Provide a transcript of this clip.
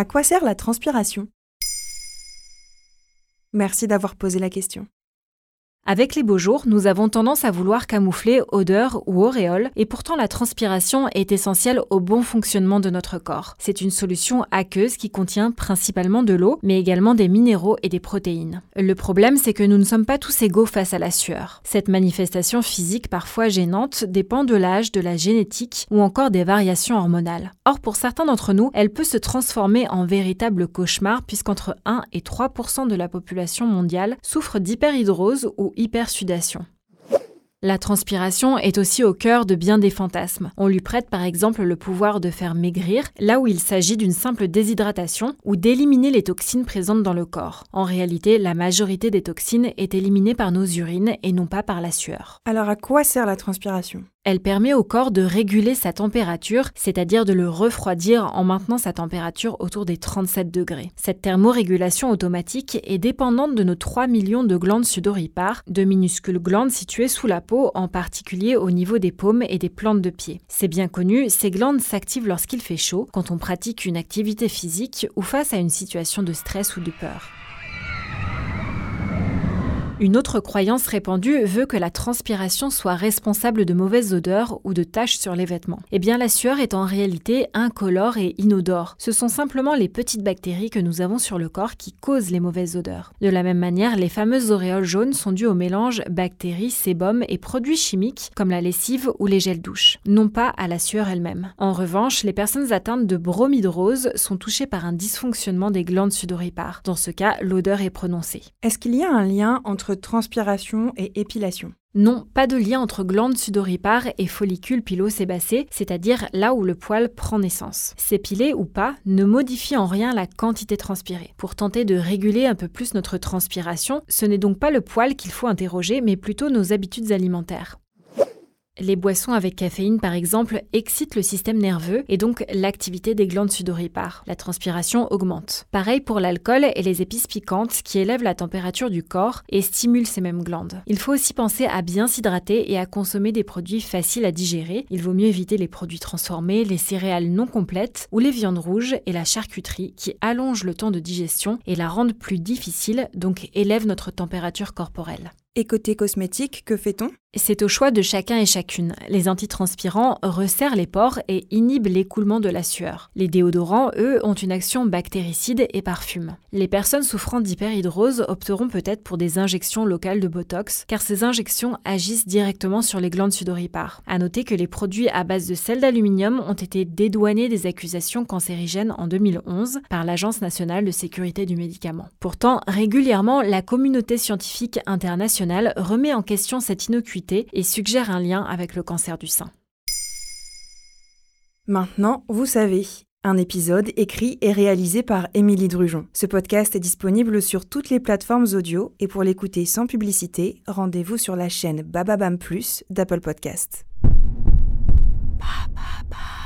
À quoi sert la transpiration? Merci d'avoir posé la question. Avec les beaux jours, nous avons tendance à vouloir camoufler odeur ou auréole, et pourtant la transpiration est essentielle au bon fonctionnement de notre corps. C'est une solution aqueuse qui contient principalement de l'eau, mais également des minéraux et des protéines. Le problème, c'est que nous ne sommes pas tous égaux face à la sueur. Cette manifestation physique parfois gênante dépend de l'âge, de la génétique ou encore des variations hormonales. Or, pour certains d'entre nous, elle peut se transformer en véritable cauchemar puisqu'entre 1 et 3% de la population mondiale souffre d'hyperhydrose ou hypersudation. La transpiration est aussi au cœur de bien des fantasmes. On lui prête par exemple le pouvoir de faire maigrir, là où il s'agit d'une simple déshydratation, ou d'éliminer les toxines présentes dans le corps. En réalité, la majorité des toxines est éliminée par nos urines et non pas par la sueur. Alors à quoi sert la transpiration? Elle permet au corps de réguler sa température, c'est-à-dire de le refroidir en maintenant sa température autour des 37 degrés. Cette thermorégulation automatique est dépendante de nos 3 millions de glandes sudoripares, de minuscules glandes situées sous la peau, en particulier au niveau des paumes et des plantes de pied. C'est bien connu, ces glandes s'activent lorsqu'il fait chaud, quand on pratique une activité physique ou face à une situation de stress ou de peur. Une autre croyance répandue veut que la transpiration soit responsable de mauvaises odeurs ou de taches sur les vêtements. Eh bien, la sueur est en réalité incolore et inodore. Ce sont simplement les petites bactéries que nous avons sur le corps qui causent les mauvaises odeurs. De la même manière, les fameuses auréoles jaunes sont dues au mélange bactéries, sébum et produits chimiques comme la lessive ou les gels douche, non pas à la sueur elle-même. En revanche, les personnes atteintes de bromidrose sont touchées par un dysfonctionnement des glandes sudoripares. Dans ce cas, l'odeur est prononcée. Est-ce qu'il y a un lien entre transpiration et épilation. Non, pas de lien entre glandes sudoripares et follicules pilosébacés, c'est-à-dire là où le poil prend naissance. S'épiler ou pas ne modifie en rien la quantité transpirée. Pour tenter de réguler un peu plus notre transpiration, ce n'est donc pas le poil qu'il faut interroger, mais plutôt nos habitudes alimentaires. Les boissons avec caféine, par exemple, excitent le système nerveux et donc l'activité des glandes sudoripares. La transpiration augmente. Pareil pour l'alcool et les épices piquantes qui élèvent la température du corps et stimulent ces mêmes glandes. Il faut aussi penser à bien s'hydrater et à consommer des produits faciles à digérer. Il vaut mieux éviter les produits transformés, les céréales non complètes ou les viandes rouges et la charcuterie qui allongent le temps de digestion et la rendent plus difficile, donc élèvent notre température corporelle. Et côté cosmétique, que fait-on? C'est au choix de chacun et chacune. Les antitranspirants resserrent les pores et inhibent l'écoulement de la sueur. Les déodorants, eux, ont une action bactéricide et parfument. Les personnes souffrant d'hyperhidrose opteront peut-être pour des injections locales de Botox, car ces injections agissent directement sur les glandes sudoripares. À noter que les produits à base de sel d'aluminium ont été dédouanés des accusations cancérigènes en 2011 par l'Agence nationale de sécurité du médicament. Pourtant, régulièrement, la communauté scientifique internationale remet en question cette innocuité et suggère un lien avec le cancer du sein. Maintenant, vous savez. Un épisode écrit et réalisé par Émilie Drujon. Ce podcast est disponible sur toutes les plateformes audio et pour l'écouter sans publicité, rendez-vous sur la chaîne Bababam Plus d'Apple Podcast. Ba,